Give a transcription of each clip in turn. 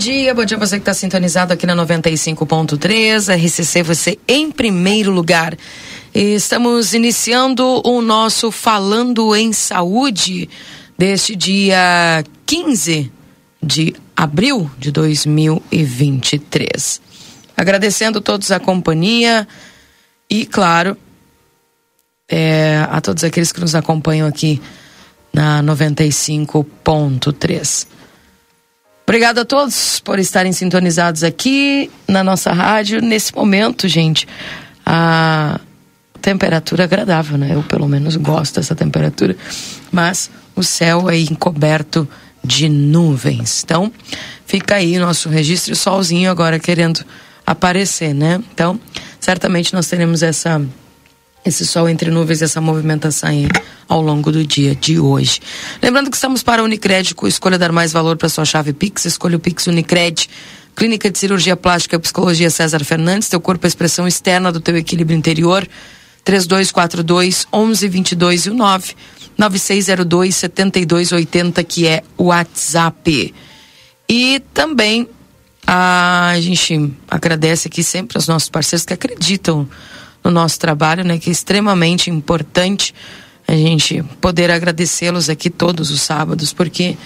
Dia, bom dia você que está sintonizado aqui na 95.3, RCC, você em primeiro lugar. Estamos iniciando o nosso Falando em Saúde deste dia 15 de abril de 2023. Agradecendo todos a companhia e, claro, é, a todos aqueles que nos acompanham aqui na 95.3. Obrigado a todos por estarem sintonizados aqui na nossa rádio. Nesse momento, gente, a temperatura é agradável, né? Eu pelo menos gosto dessa temperatura. Mas o céu é encoberto de nuvens. Então, fica aí nosso registro, solzinho agora querendo aparecer, né? Então, certamente nós teremos essa esse sol entre nuvens, essa movimentação aí ao longo do dia de hoje. Lembrando que estamos para a Unicred, com escolha dar mais valor para sua chave Pix, escolha o Pix Unicred. Clínica de Cirurgia Plástica e Psicologia César Fernandes, teu corpo é expressão externa do teu equilíbrio interior. 3242 1122 e o 9 9602 7280, que é o WhatsApp. E também a gente agradece aqui sempre aos nossos parceiros que acreditam no nosso trabalho, né? Que é extremamente importante a gente poder agradecê-los aqui todos os sábados, porque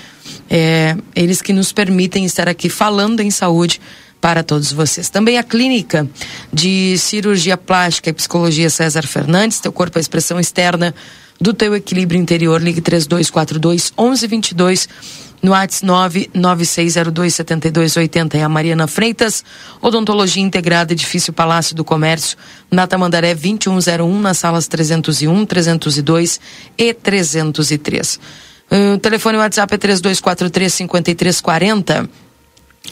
é eles que nos permitem estar aqui falando em saúde para todos vocês. Também a clínica de cirurgia plástica e psicologia César Fernandes, teu corpo é a expressão externa do teu equilíbrio interior, ligue 3242 1122 no WhatsApp 996027280 é a Mariana Freitas, Odontologia Integrada, Edifício Palácio do Comércio, na Tamandaré 2101, nas salas 301, 302 e 303. O telefone WhatsApp é 3243-5340.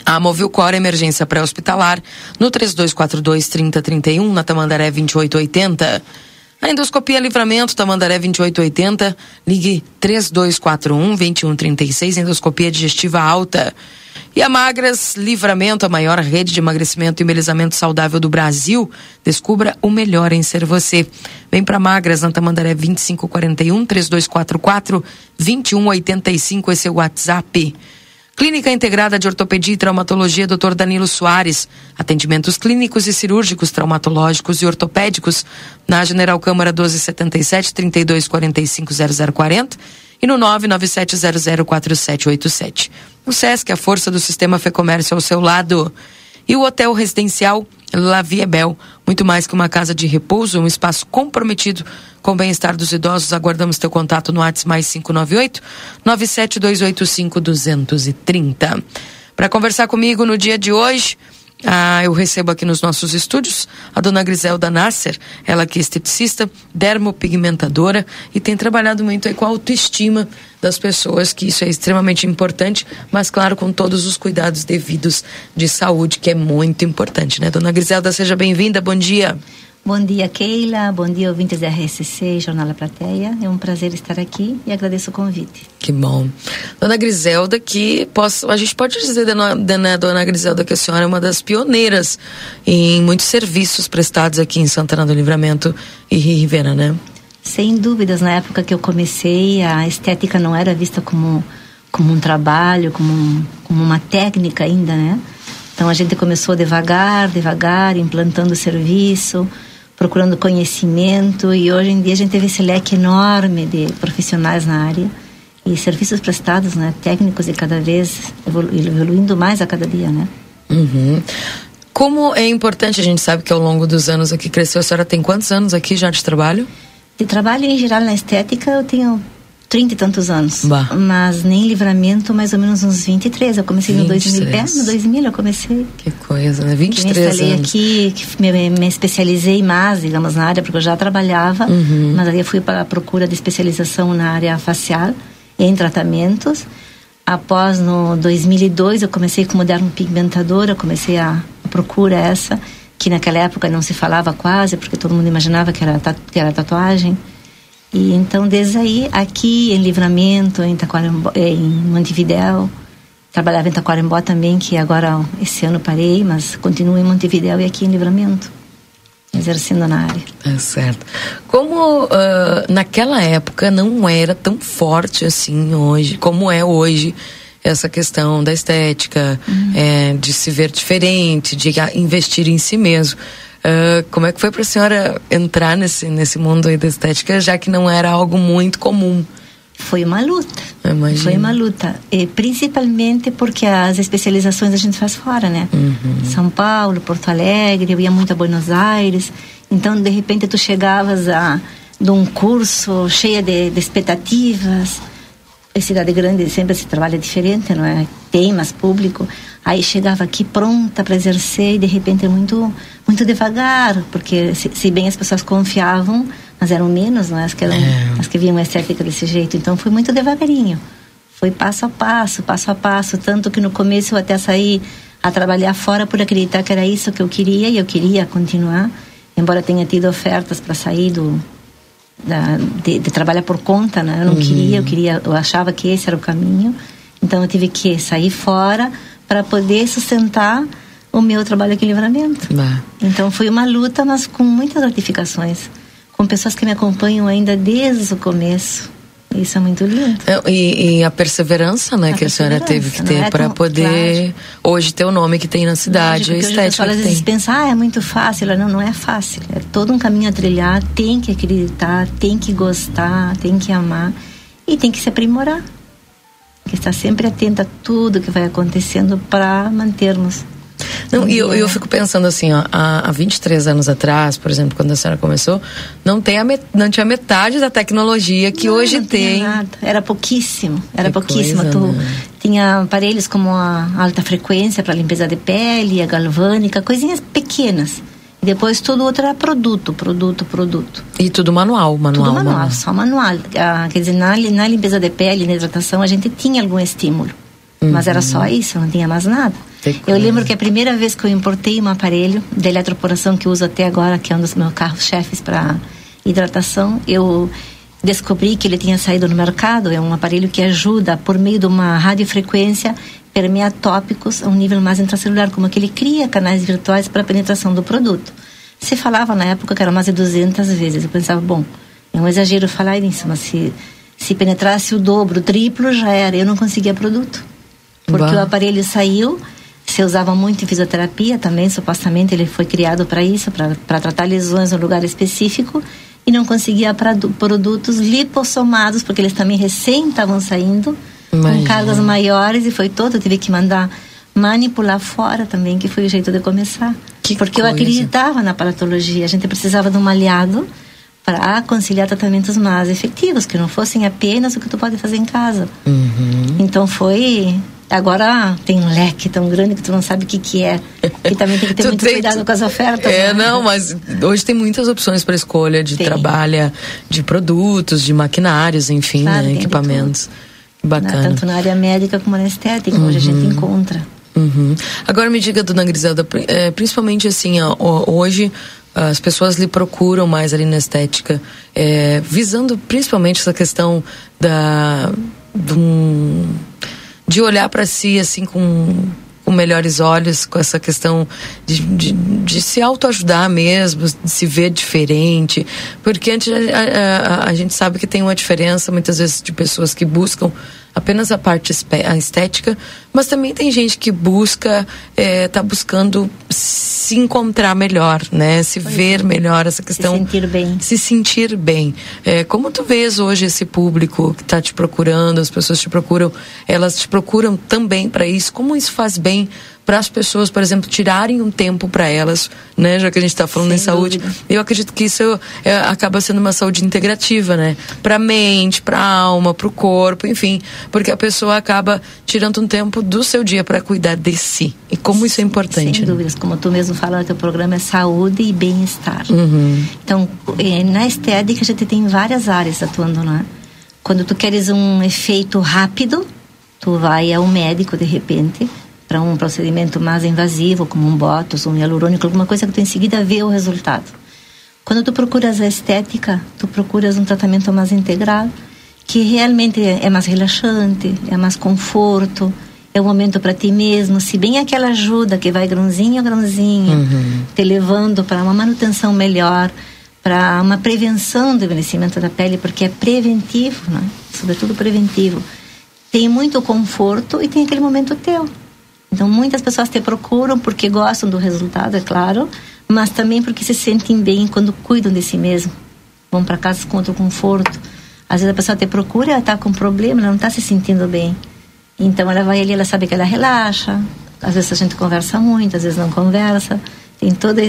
A Movilcor Emergência Pré-Hospitalar, no 3242-3031, na Tamandaré 2880. A endoscopia Livramento, Tamandaré 2880, ligue 3241 2136, endoscopia digestiva alta. E a Magras Livramento, a maior rede de emagrecimento e embelezamento saudável do Brasil. Descubra o melhor em ser você. Vem para Magras, na Tamandaré 2541 3244 2185, esse é o WhatsApp. Clínica Integrada de Ortopedia e Traumatologia Dr. Danilo Soares. Atendimentos clínicos e cirúrgicos, traumatológicos e ortopédicos na General Câmara 1277 3245 0040 e no 997004787. O SESC, a força do sistema Fê Comércio ao seu lado. E o Hotel Residencial La Viebel, muito mais que uma casa de repouso, um espaço comprometido com o bem-estar dos idosos. Aguardamos teu contato no WhatsApp mais 598 97285 230. Para conversar comigo no dia de hoje, ah, eu recebo aqui nos nossos estúdios a dona Griselda Nasser, ela que é esteticista, dermopigmentadora e tem trabalhado muito com a autoestima das pessoas, que isso é extremamente importante, mas claro, com todos os cuidados devidos de saúde, que é muito importante, né? Dona Griselda, seja bem-vinda, bom dia. Bom dia, Keila. Bom dia, ouvintes da RCC Jornal da Plateia. É um prazer estar aqui e agradeço o convite. Que bom. Dona Griselda, que posso, a gente pode dizer, dona, dona, dona Griselda, que a senhora é uma das pioneiras em muitos serviços prestados aqui em Santana do Livramento e Rivera, né? Sem dúvidas, na época que eu comecei, a estética não era vista como, como um trabalho, como, um, como uma técnica ainda, né? Então a gente começou devagar, devagar, implantando o serviço, procurando conhecimento e hoje em dia a gente teve esse leque enorme de profissionais na área e serviços prestados, né, técnicos e cada vez evolu evoluindo mais a cada dia, né? Uhum. Como é importante, a gente sabe que ao longo dos anos aqui cresceu, a senhora tem quantos anos aqui já de trabalho? De trabalho em geral na estética eu tenho trinta e tantos anos. Bah. Mas nem livramento, mais ou menos uns 23. Eu comecei 23. no 2000. É, no 2000 eu comecei. Que coisa, né? 23 me instalei anos. aqui, que me, me, especializei mais, digamos, na área, porque eu já trabalhava. Uhum. Mas aí eu fui para a procura de especialização na área facial, em tratamentos. Após, no 2002, eu comecei com moderno pigmentador, eu comecei a, a procura essa, que naquela época não se falava quase, porque todo mundo imaginava que era, que era tatuagem. E então, desde aí, aqui em Livramento, em, Taquarembó, em Montevidéu, trabalhava em Taquarembó também, que agora esse ano parei, mas continuo em Montevidéu e aqui em Livramento exercendo na área. É certo. Como uh, naquela época não era tão forte assim hoje, como é hoje essa questão da estética, uhum. é, de se ver diferente, de investir em si mesmo. Uh, como é que foi para a senhora entrar nesse, nesse mundo aí da estética, já que não era algo muito comum? Foi uma luta. Imagina. Foi uma luta. E principalmente porque as especializações a gente faz fora, né? Uhum. São Paulo, Porto Alegre, eu ia muito a Buenos Aires. Então, de repente, tu chegavas a de um curso cheia de, de expectativas. Em cidade grande sempre se trabalha diferente, não é? Temas, público. Aí chegava aqui pronta para exercer e de repente é muito muito devagar, porque se, se, bem as pessoas confiavam, mas eram menos, não é? As que, eram, é. as que viam a estética desse jeito. Então foi muito devagarinho. Foi passo a passo, passo a passo. Tanto que no começo eu até saí a trabalhar fora por acreditar que era isso que eu queria e eu queria continuar. Embora tenha tido ofertas para sair do, da, de, de, trabalhar por conta, né? Eu não uhum. queria, eu queria, eu achava que esse era o caminho. Então eu tive que sair fora para poder sustentar o meu trabalho aqui em livramento. Então foi uma luta, mas com muitas gratificações, com pessoas que me acompanham ainda desde o começo. Isso é muito lindo. É, e, e, a perseverança, né, a que a senhora teve que ter é para poder claro. hoje ter o nome que tem na cidade, Lógico, a estética. Hoje às vezes pensa, ah, é muito fácil. Não, não é fácil. É todo um caminho a trilhar. Tem que acreditar, tem que gostar, tem que amar e tem que se aprimorar. Que estar sempre atenta a tudo que vai acontecendo para mantermos não, e eu, eu fico pensando assim, ó, há, há 23 anos atrás, por exemplo, quando a senhora começou, não, tem a met, não tinha metade da tecnologia que não, hoje não tem. Nada. Era pouquíssimo, era que pouquíssimo. Coisa, tu né? tinha aparelhos como a alta frequência para limpeza de pele, a galvânica, coisinhas pequenas. Depois tudo outro era produto, produto, produto. E tudo manual, manual. Tudo manual, manual. só manual. Ah, quer dizer, na, na limpeza de pele, na hidratação, a gente tinha algum estímulo. Uhum. Mas era só uhum. isso, não tinha mais nada. Eu lembro que a primeira vez que eu importei um aparelho de eletroporação que uso até agora, que é um dos meus carros-chefes para hidratação, eu descobri que ele tinha saído no mercado. É um aparelho que ajuda, por meio de uma radiofrequência, permear tópicos a um nível mais intracelular, como que ele cria canais virtuais para a penetração do produto. Se falava na época que era mais de 200 vezes. Eu pensava, bom, é um exagero falar isso, mas se, se penetrasse o dobro, o triplo, já era. Eu não conseguia produto. Porque bah. o aparelho saiu se usava muito em fisioterapia também, supostamente ele foi criado para isso, para tratar lesões no lugar específico e não conseguia produtos lipossomados, porque eles também recém estavam saindo Imagina. com cargas maiores e foi todo, eu tive que mandar manipular fora também, que foi o jeito de começar. Que porque coisa. eu acreditava na paratologia, a gente precisava de um aliado para conciliar tratamentos mais efetivos, que não fossem apenas o que tu pode fazer em casa. Uhum. Então foi Agora tem um leque tão grande que tu não sabe o que, que é. E também tem que ter muito tem, cuidado com as ofertas. É, né? não, mas hoje tem muitas opções para escolha de tem. trabalho, de produtos, de maquinários, enfim, claro, né, equipamentos. Bacana. Tanto na área médica como na estética, uhum. onde a gente uhum. encontra. Uhum. Agora me diga, dona Griselda, é, principalmente assim, ó, hoje as pessoas lhe procuram mais ali na estética, é, visando principalmente essa questão da. De um, de olhar para si assim com, com melhores olhos, com essa questão de, de, de se autoajudar mesmo, de se ver diferente. Porque antes a, a, a, gente sabe que tem uma diferença muitas vezes de pessoas que buscam apenas a parte a estética, mas também tem gente que busca, está é, buscando se encontrar melhor, né? Se pois ver é. melhor essa questão. Se sentir bem. Se sentir bem. É, como tu vês hoje esse público que está te procurando, as pessoas te procuram, elas te procuram também para isso? Como isso faz bem para as pessoas, por exemplo, tirarem um tempo para elas, né? Já que a gente está falando Sem em saúde, dúvida. eu acredito que isso é, acaba sendo uma saúde integrativa, né? Para a mente, para a alma, para o corpo, enfim, porque a pessoa acaba tirando um tempo do seu dia para cuidar de si. E como isso é importante. Sem né? dúvidas, como tu mesmo fala, teu programa é saúde e bem-estar. Uhum. Então, eh, na estética a gente tem várias áreas atuando, né? Quando tu queres um efeito rápido, tu vai ao médico de repente para um procedimento mais invasivo, como um botox, um hialurônico, alguma coisa que tu em seguida vê o resultado. Quando tu procuras a estética, tu procuras um tratamento mais integral, que realmente é mais relaxante, é mais conforto, é um momento para ti mesmo, se bem aquela ajuda que vai grãozinho a grãozinho, uhum. te levando para uma manutenção melhor, para uma prevenção do envelhecimento da pele, porque é preventivo, né? sobretudo preventivo. Tem muito conforto e tem aquele momento teu. Então, muitas pessoas te procuram porque gostam do resultado, é claro, mas também porque se sentem bem quando cuidam de si mesmo. Vão para casa com outro conforto. Às vezes a pessoa te procura, ela está com problema, ela não está se sentindo bem. Então, ela vai ali, ela sabe que ela relaxa. Às vezes a gente conversa muito, às vezes não conversa. Tem todo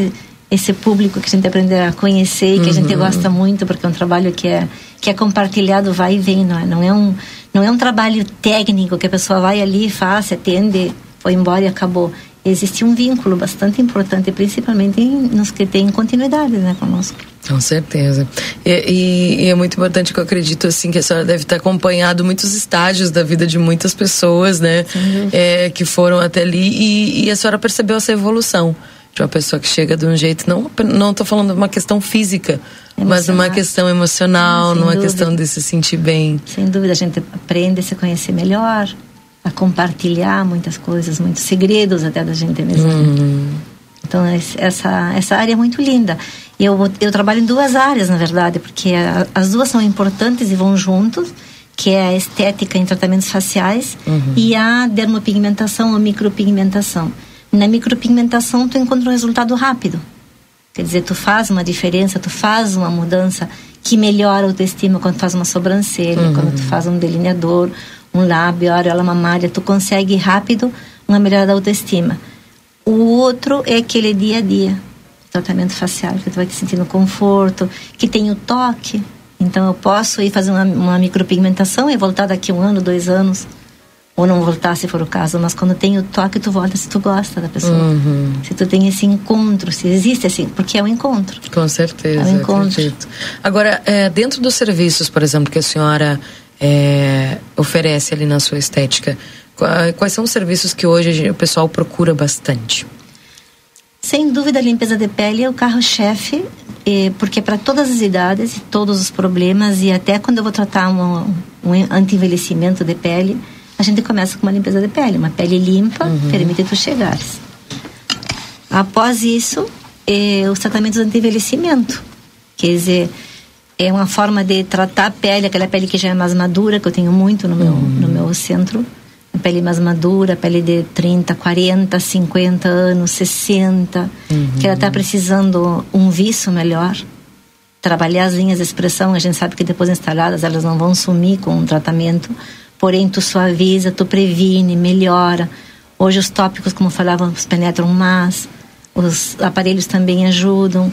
esse público que a gente aprende a conhecer e que uhum. a gente uhum. gosta muito porque é um trabalho que é que é compartilhado vai e vem não é não é um não é um trabalho técnico que a pessoa vai ali faz atende foi embora e acabou existe um vínculo bastante importante principalmente nos que têm continuidade né conosco com certeza e, e, e, é muito importante que eu acredito assim que a senhora deve ter acompanhado muitos estágios da vida de muitas pessoas né é, que foram até ali e, e a senhora percebeu essa evolução de uma pessoa que chega de um jeito, não não estou falando de uma questão física, Emocional. mas numa questão emocional, numa dúvida. questão de se sentir bem. Sem dúvida, a gente aprende a se conhecer melhor, a compartilhar muitas coisas, muitos segredos até da gente mesmo. Uhum. Então essa essa área é muito linda. Eu eu trabalho em duas áreas na verdade, porque a, as duas são importantes e vão juntos que é a estética em tratamentos faciais uhum. e a dermopigmentação ou micropigmentação. Na micropigmentação, tu encontra um resultado rápido. Quer dizer, tu faz uma diferença, tu faz uma mudança que melhora a autoestima quando tu faz uma sobrancelha, uhum. quando tu faz um delineador, um lábio, a areola mamária, tu consegue rápido uma melhora da autoestima. O outro é aquele dia a dia, tratamento facial, que tu vai te sentindo conforto, que tem o toque. Então eu posso ir fazer uma, uma micropigmentação e voltar daqui um ano, dois anos ou não voltar se for o caso, mas quando tem o toque tu volta se tu gosta da pessoa, uhum. se tu tem esse encontro, se existe assim, porque é um encontro. Com certeza. É um encontro. Acredito. Agora, é, dentro dos serviços, por exemplo, que a senhora é, oferece ali na sua estética, quais são os serviços que hoje o pessoal procura bastante? Sem dúvida, a limpeza de pele é o carro-chefe, porque é para todas as idades, todos os problemas, e até quando eu vou tratar um, um anti-envelhecimento de pele, a gente começa com uma limpeza de pele, uma pele limpa, uhum. permite tu chegares. Após isso, é, os tratamentos anti-envelhecimento, quer dizer, é uma forma de tratar a pele, aquela pele que já é mais madura, que eu tenho muito no meu, uhum. no meu centro, a pele mais madura, a pele de 30, 40, 50 anos, 60, uhum. que ela está precisando um viço melhor, trabalhar as linhas de expressão, a gente sabe que depois instaladas elas não vão sumir com o tratamento, porém tu suaviza, tu previne, melhora. Hoje os tópicos, como falávamos, penetram mais, os aparelhos também ajudam.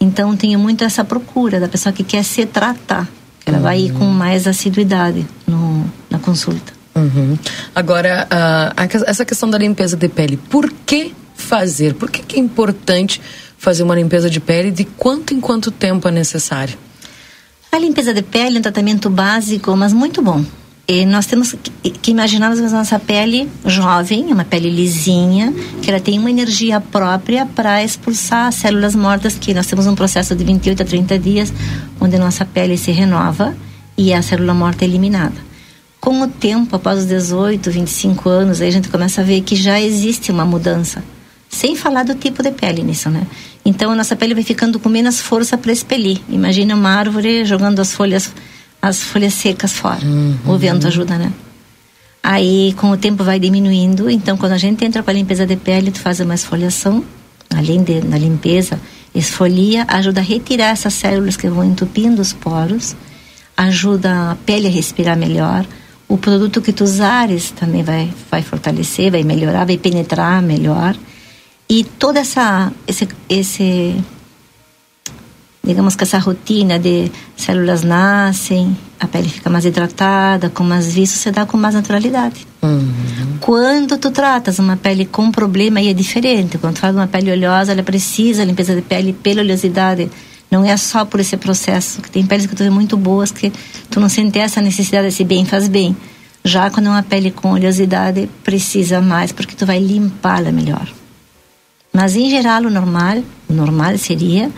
Então tenho muito essa procura da pessoa que quer se tratar. Ela uhum. vai ir com mais assiduidade no, na consulta. Uhum. Agora, uh, essa questão da limpeza de pele, por que fazer? Por que, que é importante fazer uma limpeza de pele? De quanto em quanto tempo é necessário? A limpeza de pele é um tratamento básico, mas muito bom. E nós temos que, imaginarmos a nossa pele jovem, uma pele lisinha, que ela tem uma energia própria para expulsar células mortas, que nós temos um processo de 28 a 30 dias, onde nossa pele se renova e a célula morta é eliminada. Com o tempo, após os 18, 25 anos, aí a gente começa a ver que já existe uma mudança. Sem falar do tipo de pele nisso, né? Então, a nossa pele vai ficando com menos força para expelir. Imagina uma árvore jogando as folhas as folhas secas fora. Uhum. O vento ajuda, né? Aí, com o tempo vai diminuindo. Então, quando a gente entra com a limpeza de pele, tu faz uma esfoliação, além de, da limpeza, esfolia, ajuda a retirar essas células que vão entupindo os poros, ajuda a pele a respirar melhor. O produto que tu usares também vai, vai fortalecer, vai melhorar, vai penetrar melhor. E toda essa esse, esse digamos que essa rotina de células nascem, a pele fica mais hidratada, com mais viço, se dá com mais naturalidade. Uhum. Quando tu tratas uma pele com problema, aí é diferente. Quando tu fala de uma pele oleosa, ela precisa limpeza de pele pela oleosidade. Não é só por esse processo, que tem peles que tu vê muito boas, que tu não sente essa necessidade, esse bem faz bem. Já quando é uma pele com oleosidade, precisa mais, porque tu vai limpá-la melhor. Mas em geral, o normal, o normal seria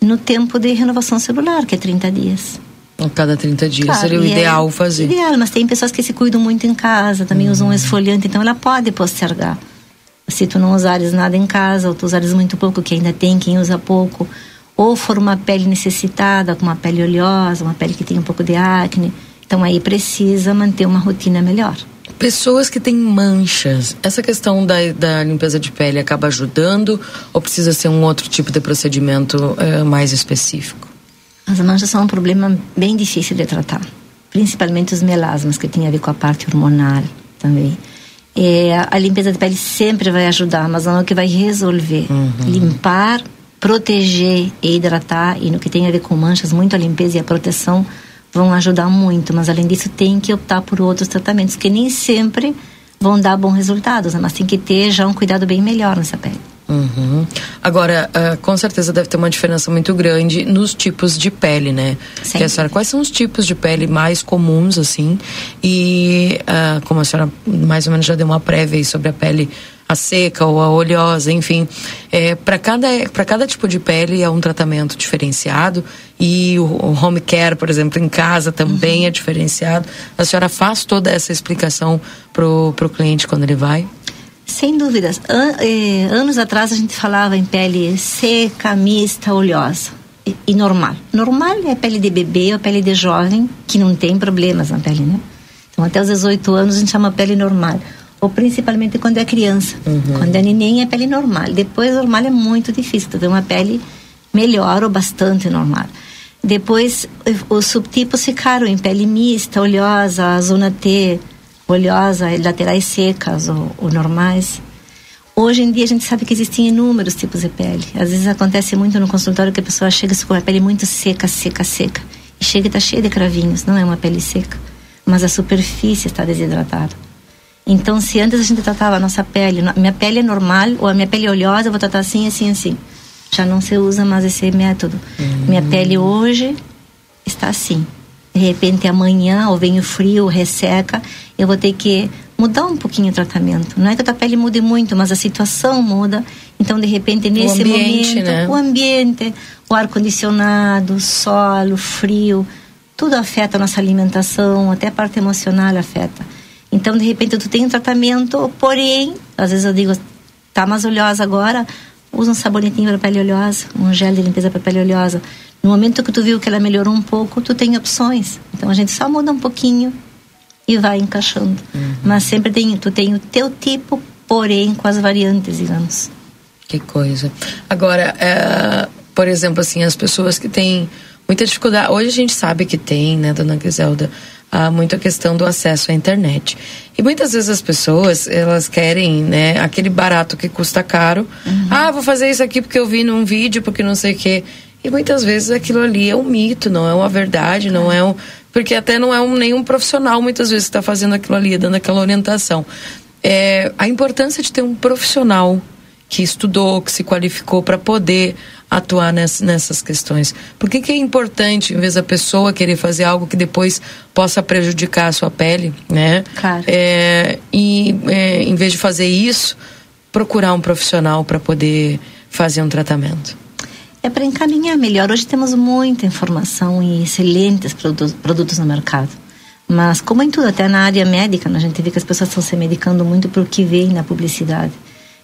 no tempo de renovação celular, que é 30 dias. A cada 30 dias claro, seria o é ideal é fazer. Ideal, mas tem pessoas que se cuidam muito em casa, também uhum. usam um esfoliante, então ela pode postergar. Se tu não usares nada em casa, ou tu usares muito pouco, que ainda tem quem usa pouco, ou for uma pele necessitada, com uma pele oleosa, uma pele que tem um pouco de acne, então aí precisa manter uma rotina melhor. Pessoas que têm manchas, essa questão da, da limpeza de pele acaba ajudando ou precisa ser um outro tipo de procedimento é, mais específico? As manchas são um problema bem difícil de tratar, principalmente os melasmas, que tem a ver com a parte hormonal também. É, a limpeza de pele sempre vai ajudar, mas não é o que vai resolver. Uhum. Limpar, proteger e hidratar, e no que tem a ver com manchas, muito a limpeza e a proteção vão ajudar muito, mas além disso tem que optar por outros tratamentos que nem sempre vão dar bons resultados, né? mas tem que ter já um cuidado bem melhor nessa pele. Uhum. Agora, uh, com certeza deve ter uma diferença muito grande nos tipos de pele, né? Que a senhora, quais são os tipos de pele mais comuns, assim? E uh, como a senhora mais ou menos já deu uma prévia aí sobre a pele a seca ou a oleosa, enfim, é, para cada cada tipo de pele é um tratamento diferenciado e o, o home care, por exemplo, em casa também uhum. é diferenciado. A senhora faz toda essa explicação pro pro cliente quando ele vai? Sem dúvidas. An eh, anos atrás a gente falava em pele seca, mista, oleosa e, e, normal. Normal é a pele de bebê ou pele de jovem que não tem problemas na pele, né? Então até os 18 anos a gente chama pele normal. Ou principalmente quando é criança. Uhum. Quando é neném é pele normal. Depois normal é muito difícil. Tu vê uma pele melhor ou bastante normal. Depois os subtipos ficaram em pele mista, oleosa, zona T, oleosa, laterais secas ou, ou, normais. Hoje em dia a gente sabe que existem inúmeros tipos de pele. Às vezes acontece muito no consultório que a pessoa chega com a pele muito seca, seca, seca. E chega e está cheia de cravinhos. Não é uma pele seca, mas a superfície está desidratada. Então, se antes a gente tratava a nossa pele, minha pele é normal ou a minha pele é oleosa, eu vou tratar assim, assim, assim. Já não se usa mais esse método. Uhum. Minha pele hoje está assim de repente amanhã ou vem o frio, resseca, eu vou ter que mudar um pouquinho o tratamento. Não é que a tua pele mude muito, mas a situação muda. Então, de repente, nesse o ambiente, momento, né? o ambiente, o ar condicionado, o solo, o frio, tudo afeta a nossa alimentação, até a parte emocional afeta. Então, de repente, tu tem um tratamento, porém, às vezes eu digo, tá mais oleosa agora, usa um sabonetinho para pele oleosa, um gel de limpeza para pele oleosa. No momento que tu viu que ela melhorou um pouco, tu tem opções. Então a gente só muda um pouquinho e vai encaixando. Uhum. Mas sempre tem, tu tem o teu tipo, porém com as variantes, digamos. Que coisa. Agora, é, por exemplo, assim, as pessoas que têm muita dificuldade. Hoje a gente sabe que tem, né, dona Griselda, há muita questão do acesso à internet. E muitas vezes as pessoas, elas querem, né, aquele barato que custa caro. Uhum. Ah, vou fazer isso aqui porque eu vi num vídeo, porque não sei o quê. E muitas vezes aquilo ali é um mito, não é uma verdade, não é um. Porque até não é um, nenhum profissional muitas vezes está fazendo aquilo ali, dando aquela orientação. É, a importância de ter um profissional que estudou, que se qualificou para poder atuar ness, nessas questões. Por que, que é importante, em vez da pessoa querer fazer algo que depois possa prejudicar a sua pele, né? Claro. É, e é, em vez de fazer isso, procurar um profissional para poder fazer um tratamento é para encaminhar melhor. Hoje temos muita informação e excelentes produtos, produtos no mercado. Mas, como em tudo, até na área médica, a gente vê que as pessoas estão se medicando muito por que vem na publicidade.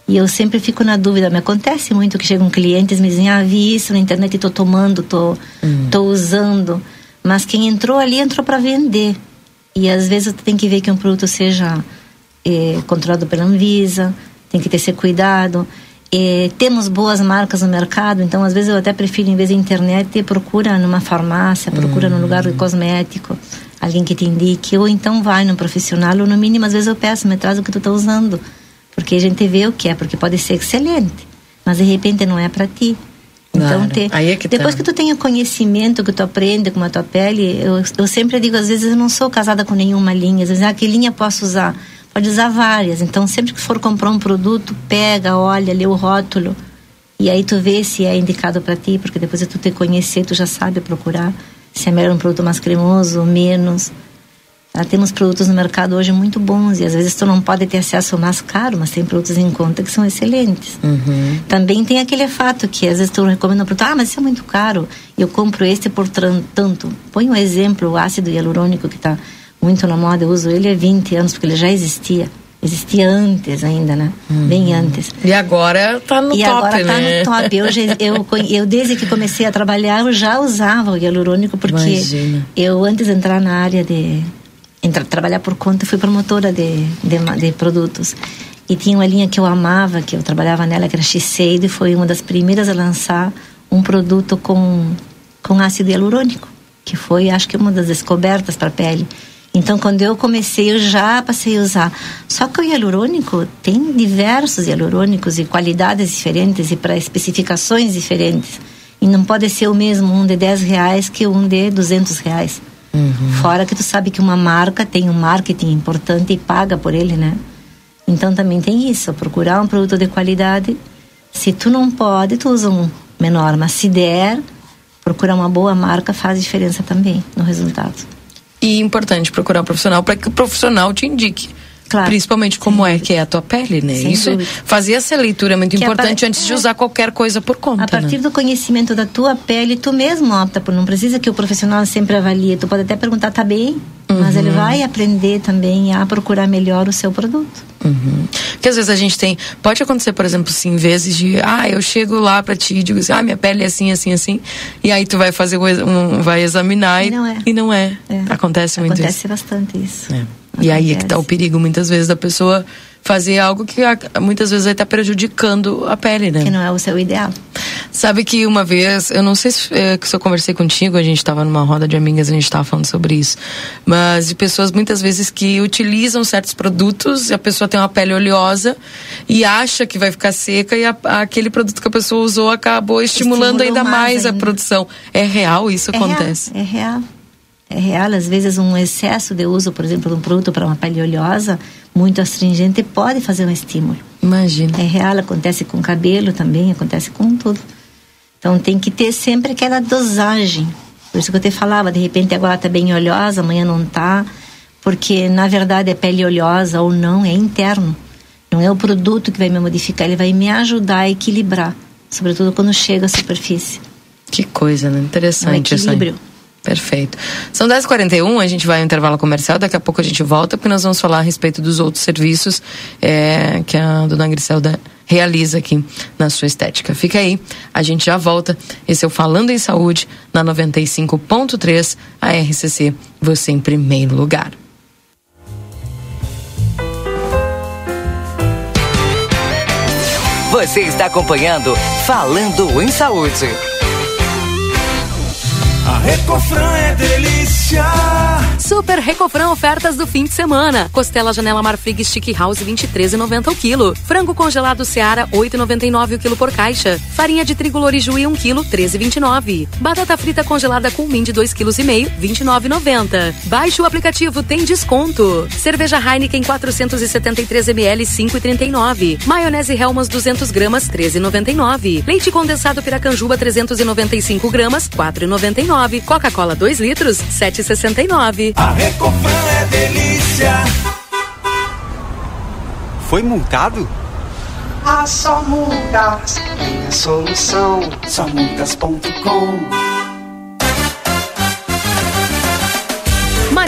E eu sempre fico na dúvida. Me acontece muito que chegam clientes e me dizem: Ah, vi isso na internet e estou tomando, estou uhum. tô usando. Mas quem entrou ali entrou para vender. E às vezes tem que ver que um produto seja eh, controlado pela Anvisa, tem que ter esse cuidado. É, temos boas marcas no mercado, então às vezes eu até prefiro, em vez de internet, procura numa farmácia, procura uhum. num lugar de hum. cosmético, alguém que te indique, ou então vai num profissional, ou no mínimo, às vezes eu peço, me traz o que tu está usando, porque a gente vê o que é, porque pode ser excelente, mas de repente não é para ti. Então, te, é que depois tá. que tu o conhecimento que tu aprende com a tua pele, eu, eu sempre digo, às vezes eu não sou casada com nenhuma linha, às vezes, ah, que linha posso usar? Pode usar várias. Então, sempre que for comprar um produto, pega, olha, lê o rótulo. E aí tu vê se é indicado para ti, porque depois de tu te conhecer, tu já sabe procurar se é melhor um produto mais cremoso ou menos. Tá? Temos produtos no mercado hoje muito bons e às vezes tu não pode ter acesso mais caro, mas tem produtos em conta que são excelentes. Uhum. Também tem aquele fato que às vezes tu recomenda um produto, ah, mas isso é muito caro, eu compro este por tanto. Põe um exemplo, o ácido hialurônico que está muito na moda, eu uso ele há 20 anos, porque ele já existia. Existia antes ainda, né? Uhum. Bem antes. E agora tá no e top, agora tá né? no top. Eu, eu, eu, desde que comecei a trabalhar, eu já usava o hialurônico, porque Imagina. eu, antes de entrar na área de... Entrar, trabalhar por conta, fui promotora de, de, de, produtos. E tinha uma linha que eu amava, que eu trabalhava nela, que era Shiseido, e foi uma das primeiras a lançar um produto com, com ácido hialurônico, que foi, acho que, uma das descobertas para a pele. Então, quando eu comecei, eu já passei a usar. Só que o hialurônico tem diversos hialurônicos e qualidades diferentes e para especificações diferentes. E não pode ser o mesmo um de 10 reais que um de 200 reais. Uhum. Fora que tu sabe que uma marca tem um marketing importante e paga por ele, né? Então também tem isso, procurar um produto de qualidade. Se tu não pode, tu usa um menor, mas se der, procurar uma boa marca faz diferença também no resultado. E importante procurar um profissional para que o profissional te indique. Claro. Principalmente como é que é a tua pele, né? Sem Isso dúvida. fazer essa leitura é muito Que a importante antes de usar qualquer coisa por conta. A partir né? do conhecimento da tua pele, tu mesmo opta por. Não precisa que o profissional sempre avalie. Tu pode até perguntar, tá bem? Mas Uhum. ele vai aprender também a procurar melhor o seu produto. Uhum. Porque às vezes a gente tem. Pode acontecer, por exemplo, assim, vezes de. Ah, eu chego lá pra ti e digo assim, ah, minha pele é assim, assim, assim. E aí tu vai fazer um, vai examinar E não é. E não é. É. Acontece muito Acontece isso. bastante isso. É. E aí é que tá o Acontece. perigo, muitas vezes, da pessoa fazer algo que a- muitas vezes vai estar prejudicando a pele, né? Que não é o seu ideal. Sabe que uma vez, eu não sei se, é, se eu conversei contigo, a gente estava numa roda de amigas, a gente estava falando sobre isso. Mas de pessoas muitas vezes que utilizam certos produtos, e a pessoa tem uma pele oleosa e acha que vai ficar seca e a- aquele produto que a pessoa usou acabou estimulando Estimulou ainda mais mais, a ainda. produção. É real isso É acontece? Real, é real. É real. Às vezes, um excesso de uso, por exemplo, de um produto para uma pele oleosa, muito astringente, pode fazer um estímulo. Imagina. É real, acontece com cabelo também, acontece com tudo. Então tem que ter sempre aquela dosagem. Por isso que eu te falava, de repente agora tá bem oleosa, amanhã não tá, porque na verdade a pele oleosa ou não é interno. Não é o produto que vai me modificar, ele vai me ajudar a equilibrar, sobretudo quando chega à superfície. Que coisa, né? Interessante Um isso aí. equilíbrio. Perfeito. São 10h41, a gente vai ao intervalo comercial, daqui a pouco a gente volta, porque nós vamos falar a respeito dos outros serviços é, que a dona Griselda realiza aqui na sua estética. Fica aí, a gente já volta. Esse é o Falando em Saúde, na 95.3, a RCC, você em primeiro lugar. Você está acompanhando Falando em Saúde. Recofran é delícia. Super Recofran ofertas do fim de semana. Costela Janela Marfrig Stick House 23,90 o quilo. Frango congelado Seara 8,99 o quilo por caixa. Farinha de trigo Lorijuí 1 quilo 13,29. Batata frita congelada com de 2 quilos e meio 29,90. Baixe o aplicativo tem desconto. Cerveja Heineken 473 ml 5,39. Maionese Helmas 200 gramas 13,99. Leite condensado Piracanjuba 395 gramas 4,99. Coca-Cola 2 litros 7,69. A Recofran é delícia. Foi multado? Ah, só multas tem a solução. Só multas.com.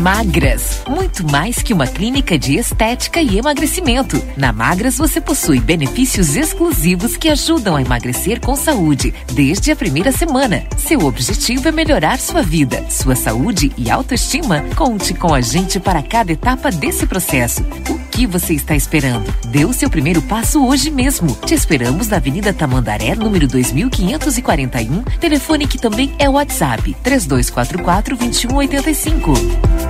Magras, muito mais que uma clínica de estética e emagrecimento. Na Magras você possui benefícios exclusivos que ajudam a emagrecer com saúde desde a primeira semana. Seu objetivo é melhorar sua vida, sua saúde e autoestima. Conte com a gente para cada etapa desse processo. O que você está esperando? Dê o seu primeiro passo hoje mesmo. Te esperamos na Avenida Tamandaré, número 2541. Telefone que também é WhatsApp 3244 2185.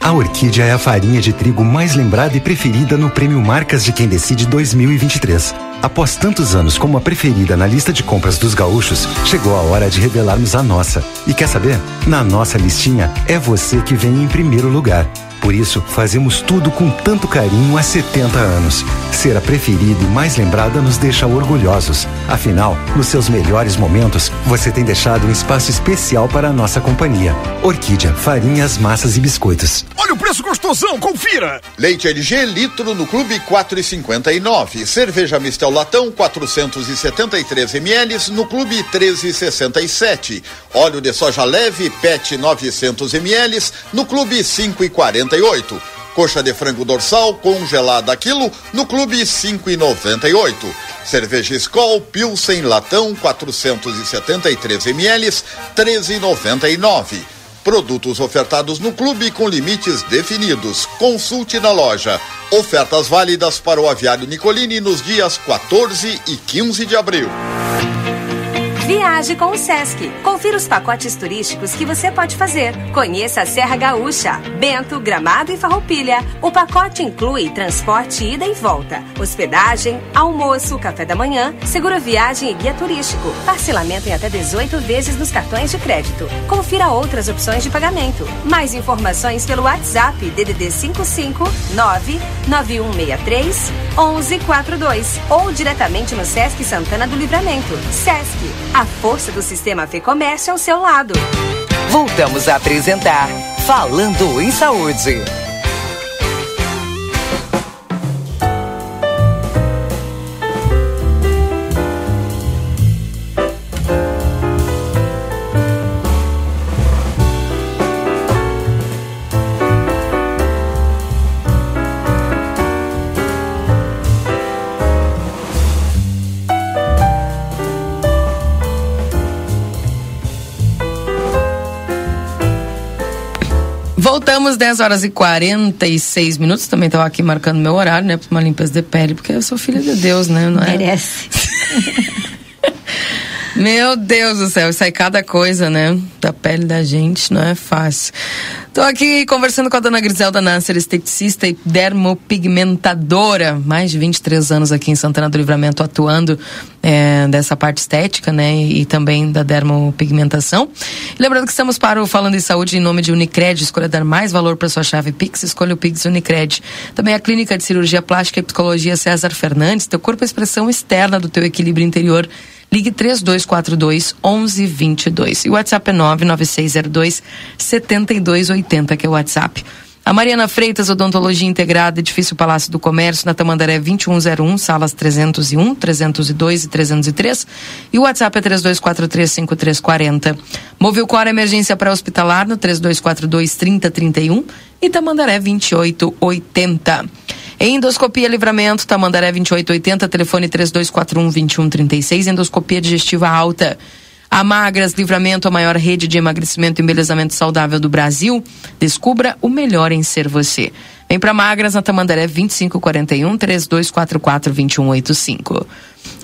A Orquídea é a farinha de trigo mais lembrada e preferida no Prêmio Marcas de Quem Decide 2023. Após tantos anos como a preferida na lista de compras dos gaúchos, chegou a hora de revelarmos a nossa. E quer saber? Na nossa listinha, é você que vem em primeiro lugar. Por isso, fazemos tudo com tanto carinho há 70 anos. Ser a preferida e mais lembrada nos deixa orgulhosos. Afinal, nos seus melhores momentos, você tem deixado um espaço especial para a nossa companhia. Orquídea, farinhas, massas e biscoitos. Olha o preço gostosão, confira! Leite LG litro no Clube 4,59. Cerveja Mistel Latão 473 ml no Clube 13,67. Óleo de soja leve PET 900 ml no Clube 5,48. Coxa de frango dorsal congelada quilo no Clube 5,98. Cerveja Skol Pilsen Latão 473 ml 13,99. Produtos ofertados no clube com limites definidos. Consulte na loja. Ofertas válidas para o aviário Nicolini nos dias 14 e 15 de abril. Viaje com o Sesc. Confira os pacotes turísticos que você pode fazer. Conheça a Serra Gaúcha, Bento, Gramado e Farroupilha. O pacote inclui transporte ida e volta, hospedagem, almoço, café da manhã, seguro viagem e guia turístico. Parcelamento em até 18 vezes nos cartões de crédito. Confira outras opções de pagamento. Mais informações pelo WhatsApp DDD 55 99163 1142 ou diretamente no Sesc Santana do Livramento. Sesc a força do sistema Fê Comércio ao seu lado. Voltamos a apresentar Falando em Saúde. Voltamos 10 horas e 46 minutos. Também estava aqui marcando meu horário, né? Para uma limpeza de pele, porque eu sou filha de Deus, né? Não é? Merece. Meu Deus do céu, sai cada coisa, né? Da pele da gente, não é fácil. Tô aqui conversando com a dona Griselda Nasser, esteticista e dermopigmentadora. Mais de 23 anos aqui em Santana do Livramento atuando é, dessa parte estética, né? E, e também da dermopigmentação. E lembrando que estamos para o Falando em Saúde em nome de Unicred. Escolha dar mais valor para sua chave Pix. Escolha o Pix Unicred. Também a Clínica de Cirurgia Plástica e Psicologia César Fernandes. Teu corpo é expressão externa do teu equilíbrio interior. Ligue 3242 1122. E o WhatsApp é 99602 7280, que é o WhatsApp. A Mariana Freitas, Odontologia Integrada, Edifício Palácio do Comércio, na Tamandaré 2101, salas 301, 302 e 303. E o WhatsApp é 32435340. Movilcor Emergência Pré-Hospitalar no 3242-3031 e Tamandaré 2880. Endoscopia Livramento, Tamandaré 2880, telefone 3241-2136, endoscopia digestiva alta. A Magras Livramento, a maior rede de emagrecimento e embelezamento saudável do Brasil. Descubra o melhor em ser você. Vem para Magras na Tamandaré 2541 3244 2185.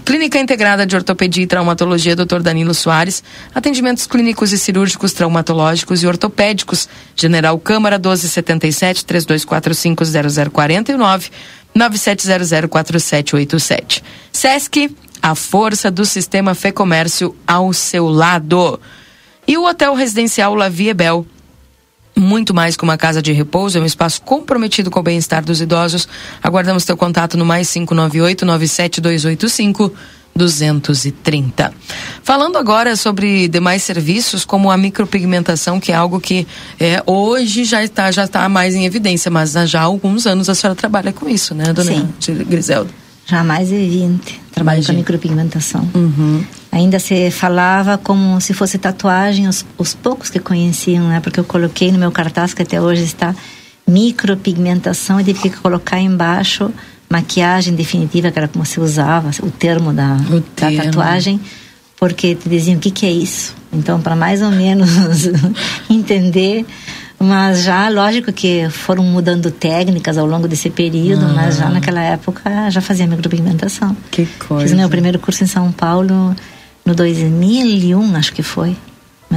Clínica Integrada de Ortopedia e Traumatologia Dr. Danilo Soares. Atendimentos clínicos e cirúrgicos traumatológicos e ortopédicos. General Câmara 1277 3245 0049 97004787. Sesc a força do sistema Fê Comércio ao seu lado. E o Hotel Residencial La Vie Bel. Muito mais que uma casa de repouso, é um espaço comprometido com o bem-estar dos idosos. Aguardamos teu contato no mais 598 97285 230. Falando agora sobre demais serviços, como a micropigmentação, que é algo que é, hoje já está já está mais em evidência, mas já há alguns anos a senhora trabalha com isso, né, dona Sim. Griselda? Já há mais de 20. Trabalho com micropigmentação. Uhum. Ainda se falava como se fosse tatuagem, os, os poucos que conheciam, né? Porque eu coloquei no meu cartaz, que até hoje está micropigmentação, e tive que colocar embaixo maquiagem definitiva, que era como se usava o termo da, O da termo. tatuagem, porque te diziam o que, que é isso. Então, para mais ou menos entender, mas já, lógico que foram mudando técnicas ao longo desse período, Ah. mas já naquela época já fazia micropigmentação. Que coisa. Fiz meu primeiro curso em São Paulo no 2001, acho que foi.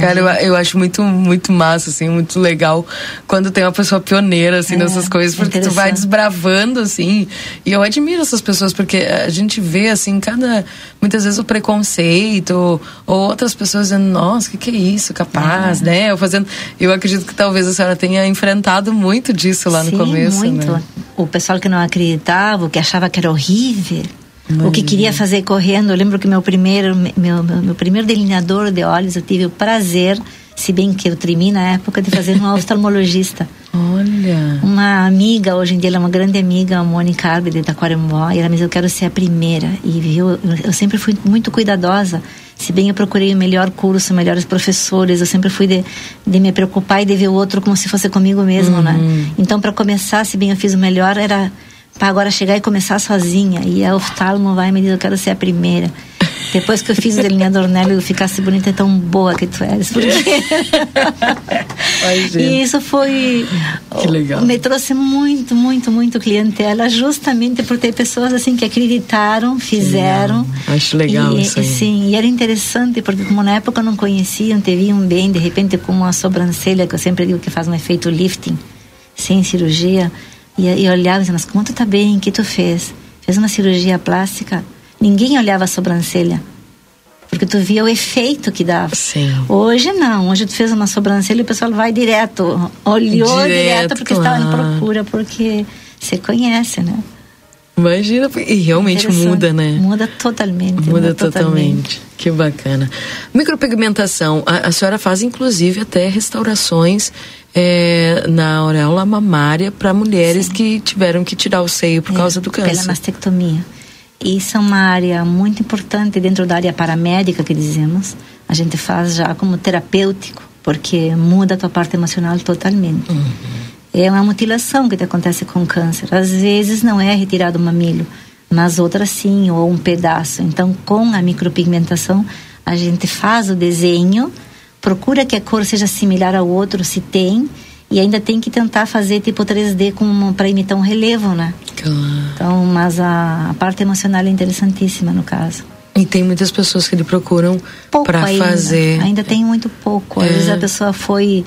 Cara, eu, eu acho muito, muito massa, assim, muito legal quando tem uma pessoa pioneira, assim, É, nessas coisas, porque tu vai desbravando, assim, e eu admiro essas pessoas, porque a gente vê, assim, cada, muitas vezes o preconceito, ou outras pessoas dizendo, nossa, o que que é isso, capaz, né, eu fazendo, eu acredito que talvez a senhora tenha enfrentado muito disso lá no Sim, começo, muito. né? O pessoal que não acreditava, que achava que era horrível, o que queria fazer correndo. Eu lembro que meu primeiro, meu, meu, primeiro delineador de olhos, eu tive o prazer, se bem que eu tremi na época, de fazer um oftalmologista. Olha. Uma amiga, hoje em dia ela é uma grande amiga, a Mônica Arbe, de Taquarembó, e ela me disse, eu quero ser a primeira. E viu, eu, sempre fui muito cuidadosa. Se bem eu procurei o melhor curso, melhores professores, eu sempre fui de, de me preocupar e de ver o outro como se fosse comigo mesmo, né? Então, para começar, se bem eu fiz o melhor, era para agora chegar e começar sozinha. E a oftalmo vai me diz, eu quero ser a primeira. Depois que eu fiz o delineador nela, eu ficasse bonita e tão boa que tu eres. Porque... e isso foi. Que legal. Me trouxe muito, muito, muito clientela, justamente por ter pessoas assim que acreditaram, fizeram. Acho legal e, isso aí. Sim, e era interessante, porque como na época não conheciam, te viam bem, de repente com uma sobrancelha, que eu sempre digo que faz um efeito lifting, sem cirurgia, e, e olhava e dizia, mas como tu tá bem, o que tu fez? Fez uma cirurgia plástica? Ninguém olhava a sobrancelha. Porque tu via o efeito que dava. Sim. Hoje não, hoje tu fez uma sobrancelha e o pessoal vai direto. Olhou direto, Direto, porque estava em claro. procura, porque você conhece, né? Imagina, e realmente muda, né? Muda totalmente. Muda totalmente. Que bacana. Micropigmentação, a, a senhora faz inclusive até restaurações é, na auréola mamária para mulheres que tiveram que tirar o seio por causa do É, Pela câncer. mastectomia. Isso é uma área muito importante dentro da área paramédica que dizemos. A gente faz já como terapêutico, porque muda a tua parte emocional totalmente. Uhum. É uma mutilação que te acontece com câncer. Às vezes não é retirado o mamilo, mas outras sim, ou um pedaço. Então, com a micropigmentação, a gente faz o desenho, procura que a cor seja similar ao outro, se tem, e ainda tem que tentar fazer tipo 3D para imitar um relevo, né? Claro. Então, mas a, a parte emocional é interessantíssima no caso. E tem muitas pessoas que lhe procuram para fazer. Ainda tem muito pouco. Às É. vezes a pessoa foi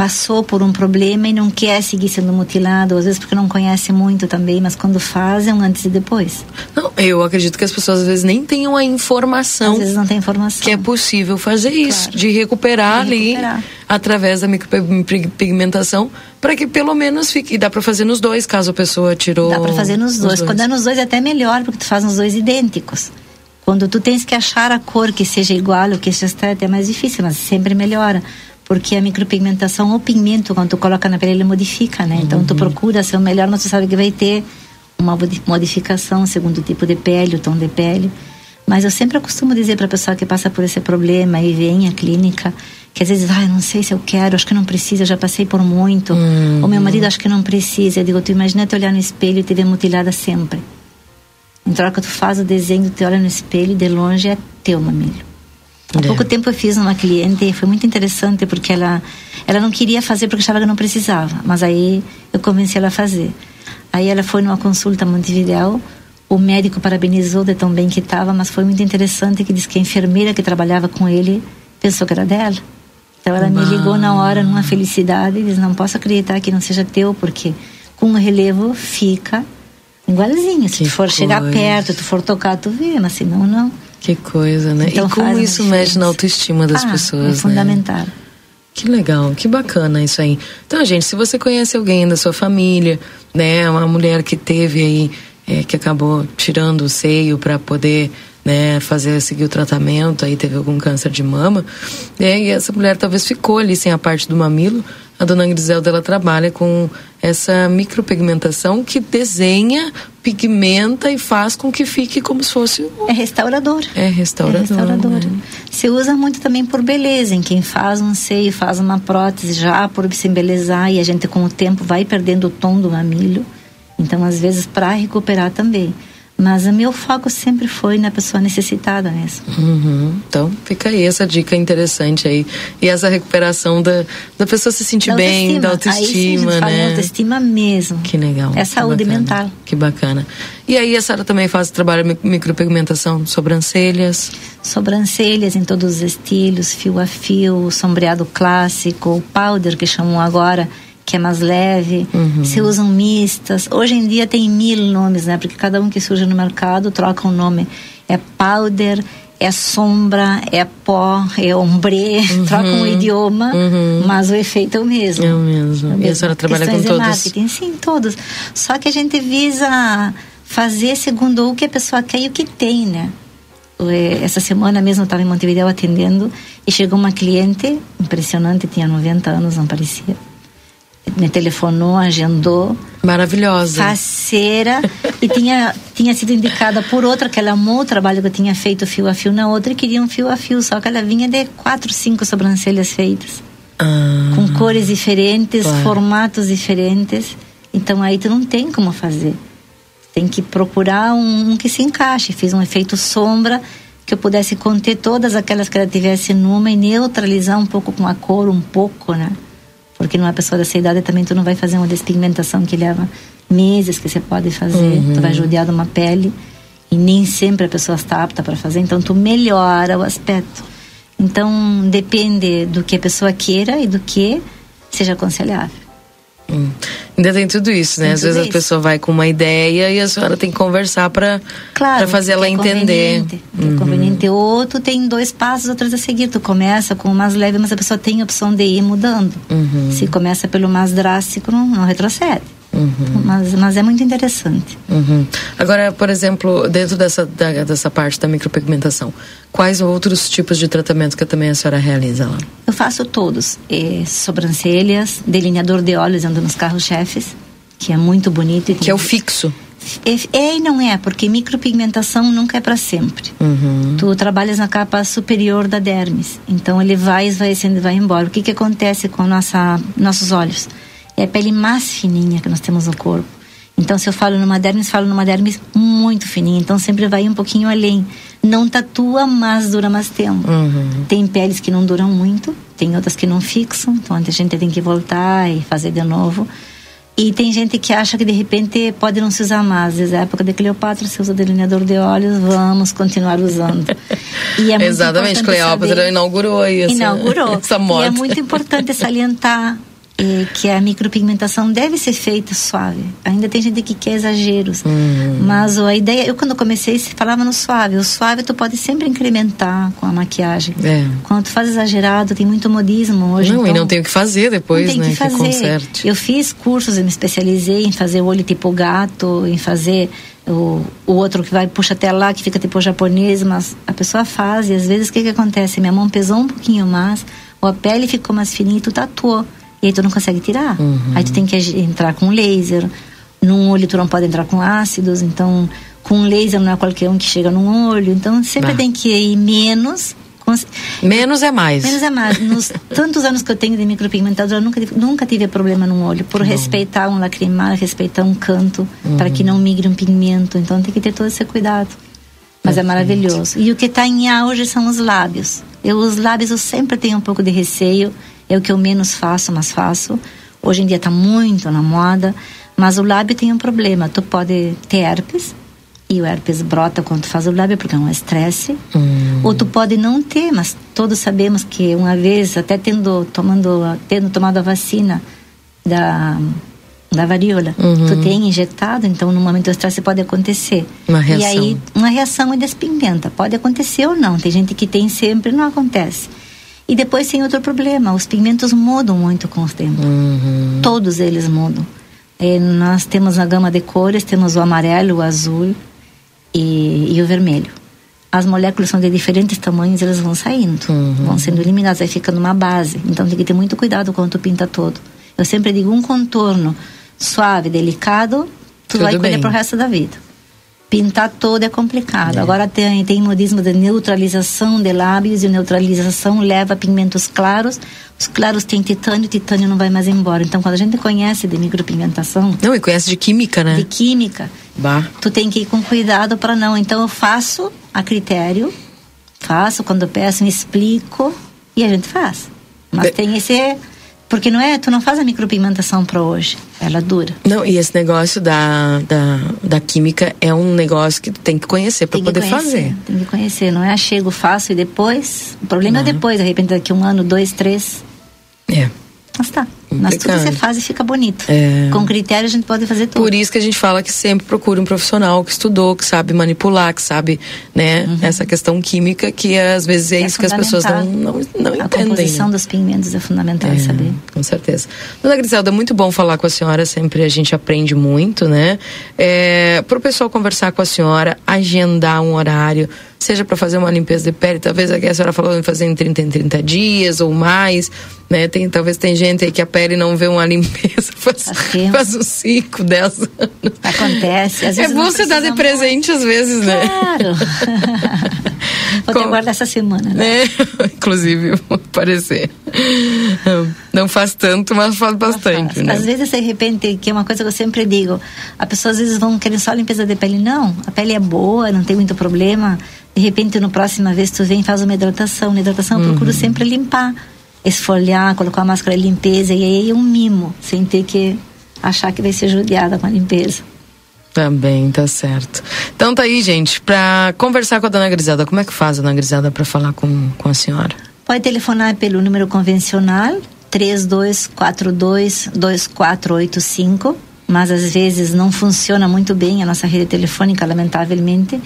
passou por um problema e não quer seguir sendo mutilado, às vezes porque não conhece muito também, mas quando faz é um antes e depois. Não, eu acredito que as pessoas às vezes nem tenham a informação Às vezes não tem informação. que é possível fazer isso, de recuperar De ali recuperar. através da micropigmentação, para que pelo menos fique. E dá para fazer nos dois, caso a pessoa tirou. Dá para fazer nos dois. Quando é nos dois é até melhor, porque tu faz nos dois idênticos. Quando tu tens que achar a cor que seja igual ou que seja é mais difícil, mas sempre melhora. Porque a micropigmentação, o pigmento, quando tu coloca na pele, ele modifica, né? Então tu procura ser o melhor, mas tu sabe que vai ter uma modi- modificação segundo o tipo de pele, o tom de pele. Mas eu sempre costumo dizer para a pessoa que passa por esse problema e vem à clínica, que às vezes, ah, não sei se eu quero, acho que não precisa, já passei por muito. O meu marido acho que não precisa. Eu digo, tu imagina te olhar no espelho e te ver mutilada sempre. Em troca, tu faz o desenho, tu olha no espelho e de longe é teu mamilo. Há É. pouco tempo eu fiz uma cliente foi muito interessante porque ela ela não queria fazer porque achava que não precisava, mas aí eu convenci ela a fazer. Aí ela foi numa consulta em Montevidéu, o médico parabenizou de tão bem que estava, mas foi muito interessante que disse que a enfermeira que trabalhava com ele pensou que era dela. Então ela me ligou na hora numa felicidade e disse: "Não posso acreditar que não seja teu, porque com o relevo fica igualzinho. Se Que tu for chegar coisa. perto, tu for tocar, tu vê, mas se não, não. Que coisa, né? Então e como isso mexe na autoestima das Ah, pessoas, É né? fundamental. Que legal, que bacana isso aí. Então, gente, se você conhece alguém da sua família, né, uma mulher que teve aí, é, que acabou tirando o seio para poder, né, fazer seguir o tratamento, aí teve algum câncer de mama, né, e essa mulher talvez ficou ali sem a parte do mamilo. A dona Griselda ela trabalha com essa micropigmentação que desenha, pigmenta e faz com que fique como se fosse um- É restaurador. é restaurador. É restaurador. né? Se usa muito também por beleza, em quem faz um seio, faz uma prótese já por se embelezar e a gente com o tempo vai perdendo o tom do mamilo Então, às vezes, para recuperar também. Mas o meu foco sempre foi na pessoa necessitada mesmo. Uhum. Então, fica aí essa dica interessante aí. E essa recuperação da, da pessoa se sentir Da bem, da autoestima. Aí sim, a gente autoestima, fala em né? autoestima mesmo. Que legal. É saúde bacana. mental. Que bacana. E aí a senhora também faz trabalho mi- micropigmentação, sobrancelhas. Sobrancelhas em todos os estilos, fio a fio, sombreado clássico, powder que chamam agora, que é mais leve. Uhum. Se usam mistas. Hoje em dia tem mil nomes, né? Porque cada um que surge no mercado troca um nome. É powder, é sombra, é pó, é ombre, trocam o idioma, mas o efeito é o mesmo. Uhum. É o mesmo. E a senhora trabalha com Questões todos? marketing, sim, todos. Só que a gente visa fazer segundo o que a pessoa quer e o que tem, né? Eh, Essa semana mesmo eu estava em Montevideo atendendo e chegou uma cliente impressionante, tinha 90 anos, não parecia. Me telefonou, agendou. Maravilhosa. Faceira. e tinha, tinha sido indicada por outra, que ela amou o trabalho que eu tinha feito fio a fio na outra e queria um fio a fio. Só que ela vinha de quatro, cinco sobrancelhas feitas Ah, com cores diferentes, claro. formatos diferentes. Então aí tu não tem como fazer. Tem que procurar um, um que se encaixe. Fiz um efeito sombra que eu pudesse conter todas aquelas que ela tivesse numa e neutralizar um pouco com a cor, um pouco, né? Porque numa pessoa dessa idade também tu não vai fazer uma despigmentação que leva meses que você pode fazer. Uhum. Tu vai judiar de uma pele e nem sempre a pessoa está apta para fazer. Então tu melhora o aspecto. Então depende do que a pessoa queira e do que seja aconselhável. Hum. Ainda tem tudo isso, né? Tem Às vezes tudo a isso. pessoa vai com uma ideia e a senhora tem que conversar para Claro, fazer ela é entender. conveniente, que É conveniente. Ou tu tem dois passos, outros a seguir. Tu começa com o mais leve, mas a pessoa tem a opção de ir mudando. Uhum. Se começa pelo mais drástico, não, não retrocede. Mas, mas é muito interessante. Uhum. Agora, por exemplo, dentro dessa, da- dessa parte da micropigmentação, quais outros tipos de tratamento que também a senhora realiza lá? Eu faço todos. Eh, sobrancelhas, delineador de olhos, ando nos carros-chefes, que é muito bonito. e Que é o fixo. É, é e não é, porque micropigmentação nunca é para sempre. Uhum. Tu trabalhas na capa superior da dermis, então ele vai esvaecendo e vai embora. O que que acontece com nossa nossos olhos? É a pele mais fininha que nós temos no corpo. Então, se eu falo numa dermis, falo numa dermis muito fininha. Então, sempre vai um pouquinho além. Não tatua, mas dura mais tempo. Tem peles que não duram muito, tem outras que não fixam. Então, a gente tem que voltar e fazer de novo. E tem gente que acha que de repente pode não se usar mais. Desde a época de Cleopatra se usa delineador de olhos, vamos continuar usando. E é Exatamente, Cleópatra saber- inaugurou essa, inaugurou. essa E moda. é muito importante salientar eh, que a micropigmentação deve ser feita suave. Ainda tem gente que quer exageros. Uhum. Mas a ideia, eu quando comecei, falava no suave. O suave tu pode sempre incrementar com a maquiagem. É. Quando tu faz exagerado, tem muito modismo hoje. Não, e então- não tem o que fazer depois, não tem né? que fazer. conserte. Eu fiz cursos, eu me especializei em fazer o olho tipo gato, em fazer o, o outro que vai puxa até lá, que fica tipo japonês, mas a pessoa faz e às vezes o que que acontece? Minha mão pesou um pouquinho mais, ou a pele ficou mais fininha e tu tatuou. E aí tu não consegue tirar. Aí tu tem que entrar com laser. Num olho tu não pode entrar com ácidos, então com laser não é qualquer um que chega num olho. Então sempre Ah. tem que ir menos. Menos é mais. Menos é mais. Nos tantos anos que eu tenho de micropigmentadora, eu nunca, tive- nunca tive problema no olho. Por respeitar um lacrimal, respeitar um canto, para que não migre um pigmento. Então tem que ter todo esse cuidado. Mas é maravilhoso. E o que está em auge são os lábios. Eu, os lábios eu sempre tenho um pouco de receio. É o que eu menos faço, mas faço. Hoje em dia está muito na moda. Mas o lábio tem um problema. Tu pode ter herpes. E o herpes brota quando tu faz o lábio, porque é um estresse. Ou tu pode não ter, mas todos sabemos que uma vez, até tendo, tomando, tendo tomado a vacina da, da varíola, Uhum. tu tem injetado, então no momento do estresse pode acontecer. Uma E reação. aí, uma reação e despigmenta. Pode acontecer ou não. Tem gente que tem sempre, não acontece. E depois tem outro problema, os pigmentos mudam muito com o tempo. Uhum. Todos eles mudam. Eh, nós temos na gama de cores, temos o amarelo, o azul e, e o vermelho. As moléculas são de diferentes tamanhos, elas vão saindo, vão sendo eliminadas, aí fica numa base. Então tem que ter muito cuidado quando tu pinta todo. Eu sempre digo um contorno suave, delicado, tu Tudo vai colher bem. pro resto da vida. Pintar todo é complicado. Agora tem, tem modismo de neutralização de lábios e neutralização leva pigmentos claros. Os claros têm titânio, o titânio não vai mais embora. Então, quando a gente conhece de micropigmentação, Não, e conhece de química, né? de química, Bah. tu tem que ir com cuidado para não. Então, eu faço a critério, faço quando peço, me explico e a gente faz. Mas De- tem esse. Porque não é, tu não faz a micropigmentação para hoje, ela dura. Não, e esse negócio da, da, da química é um negócio que tu tem que conhecer para poder conhecer, fazer. Tem que conhecer, não é chego, faço e depois. O problema é Não. depois, de repente daqui um ano, dois, três. É. Mas tá. Mas tudo você faz e fica bonito. É. Com critério a gente pode fazer tudo. Por isso que a gente fala que sempre procure um profissional que estudou, que sabe manipular, que sabe, né, essa questão química, que às vezes é, Uhum. É isso que as pessoas não, não, não A entendem. composição né? dos pigmentos é fundamental saber. Com certeza. Dona Griselda, muito bom falar com a senhora, sempre a gente aprende muito, né? É, para o pessoal conversar com a senhora, agendar um horário, seja para fazer uma limpeza de pele, talvez aqui a senhora falou em fazer em 30 em 30 dias ou mais, né? Tem, talvez tem gente aí que a pele não vê uma limpeza faz, faz uns 5, 10 anos. Acontece. Às É vezes bom não você dar de presente às vezes, né? Claro. Vou te Com- aguardar essa semana, né? É, inclusive, vou aparecer. Não faz tanto, mas faz bastante, né? Às vezes, de repente, que é uma coisa que eu sempre digo, a pessoa às vezes vão querer só limpeza de pele. Não, a pele é boa, não tem muito problema. De repente, no próxima vez tu vem e faz uma hidratação. Na hidratação eu Uhum. procuro sempre limpar, esfoliar, colocar uma máscara de limpeza. E aí é um mimo, sem ter que achar que vai ser judiada com a limpeza. Também, tá certo. Então tá aí, gente, pra conversar com a dona Griselda, como é que faz a dona Griselda pra falar com, com a senhora? Pode telefonar pelo número convencional 3242-2485, mas às vezes não funciona muito bem a nossa rede telefônica, lamentavelmente.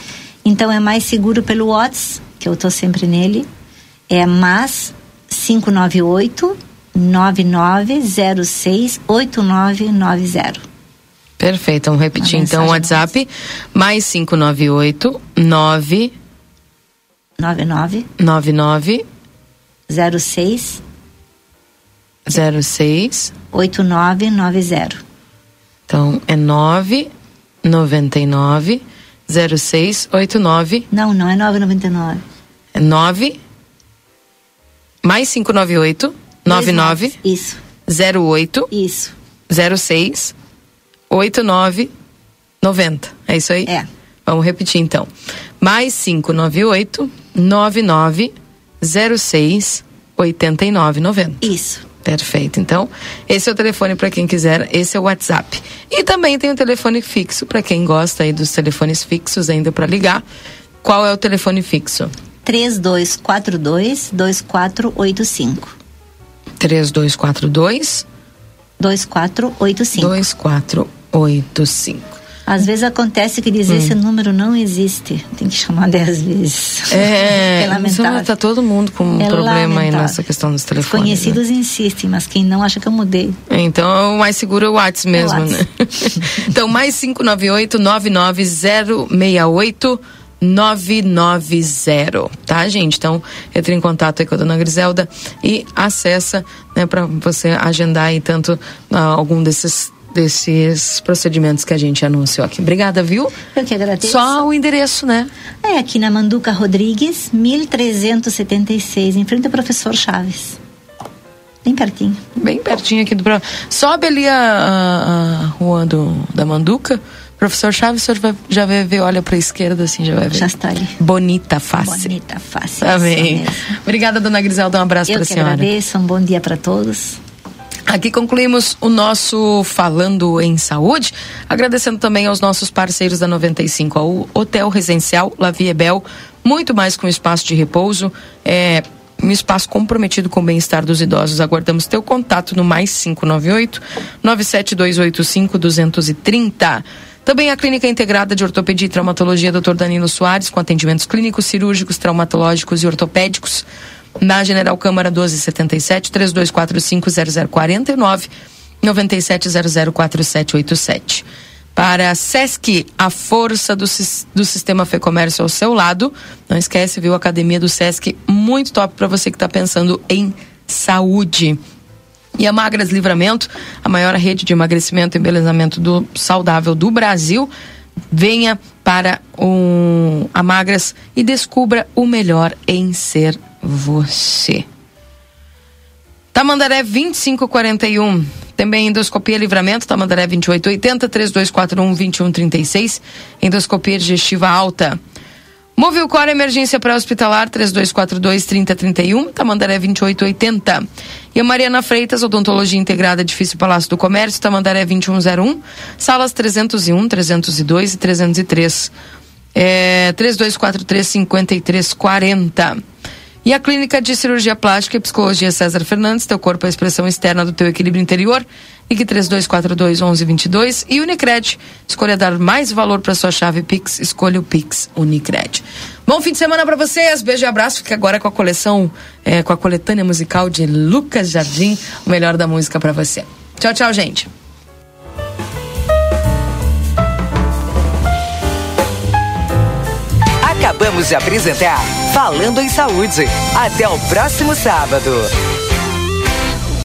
Então é mais seguro pelo WhatsApp, que eu estou sempre nele. É mais 598 9906 8990. Perfeito, vamos repetir então o WhatsApp, mais 598 9 99 99 06 06 8990. Então é 9 99 06 89 Não, não é 999. é 9 mais 598 99 Isso. 08 Isso. 06 89 90. É isso aí? É. Vamos repetir então. Mais 598 99 06 89 90. Isso. Perfeito. Então, esse é o telefone para quem quiser, esse é o WhatsApp. E também tem o telefone fixo para quem gosta aí dos telefones fixos ainda para ligar. Qual é o telefone fixo? 3242 2485. 3242 2485. 2485. Às vezes acontece que dizer esse número não existe. Tem que chamar dez vezes. É, é lamentável. Tá todo mundo com um É problema aí lamentável. nessa questão dos Os telefones. conhecidos insistem, mas quem não acha que eu mudei. né? Então, o mais seguro é o WhatsApp mesmo, É o né? então, mais 598 99068 990, tá, gente? Então, entre em contato aí com a dona Griselda e acessa, né, para você agendar aí tanto ah, algum desses desses procedimentos que a gente anunciou aqui. Obrigada, viu? Eu que agradeço. Só o endereço, né? É aqui na Manduca Rodrigues, 1376, em frente ao professor Chaves. Bem pertinho. Bem pertinho aqui do programa. Sobe ali a, a, a rua do, da Manduca. Professor Chaves, o senhor vai, já vai ver, olha pra esquerda assim, já vai ver. Já está ali. Bonita face. Bonita face. Amém. Obrigada, dona Griselda. Um abraço Eu pra que senhora. agradeço, um bom dia para todos. Aqui concluímos o nosso Falando em Saúde, agradecendo também aos nossos parceiros da 95, ao Hotel Residencial La Viebel, muito mais que um espaço de repouso, é um espaço comprometido com o bem-estar dos idosos. Aguardamos teu contato no mais 598 97285 230. Também a Clínica Integrada de Ortopedia e Traumatologia Dr. Danilo Soares, com atendimentos clínicos, cirúrgicos, traumatológicos e ortopédicos na General Câmara 1277 3245 0049 97004787. Para a SESC, a força do, do sistema Fê Comércio ao seu lado. Não esquece, viu? Academia do SESC, muito top para você que está pensando em saúde. E a Magras Livramento, a maior rede de emagrecimento e embelezamento do saudável do Brasil. Venha para um, a Magras e descubra o melhor em ser você. Tamandaré 2541. Também endoscopia livramento, Tamandaré 2880, 3241 2136. Endoscopia digestiva alta. Movilcor Emergência Pré-Hospitalar 3242-3031, Tamandaré 2880. E a Mariana Freitas, Odontologia Integrada, Edifício Palácio do Comércio, Tamandaré 2101, salas 301, 302 e 303. É, 3243-5340. E a Clínica de Cirurgia Plástica e Psicologia César Fernandes, teu corpo é a expressão externa do teu equilíbrio interior. Ligue 3242 1122 e Unicred. Escolha dar mais valor para sua chave Pix, escolha o Pix Unicred. Bom fim de semana para vocês, beijo e abraço. Fique agora com a coleção, é, com a coletânea musical de Lucas Jardim, o melhor da música para você. Tchau, tchau, gente. Acabamos de apresentar Falando em Saúde. Até o próximo sábado.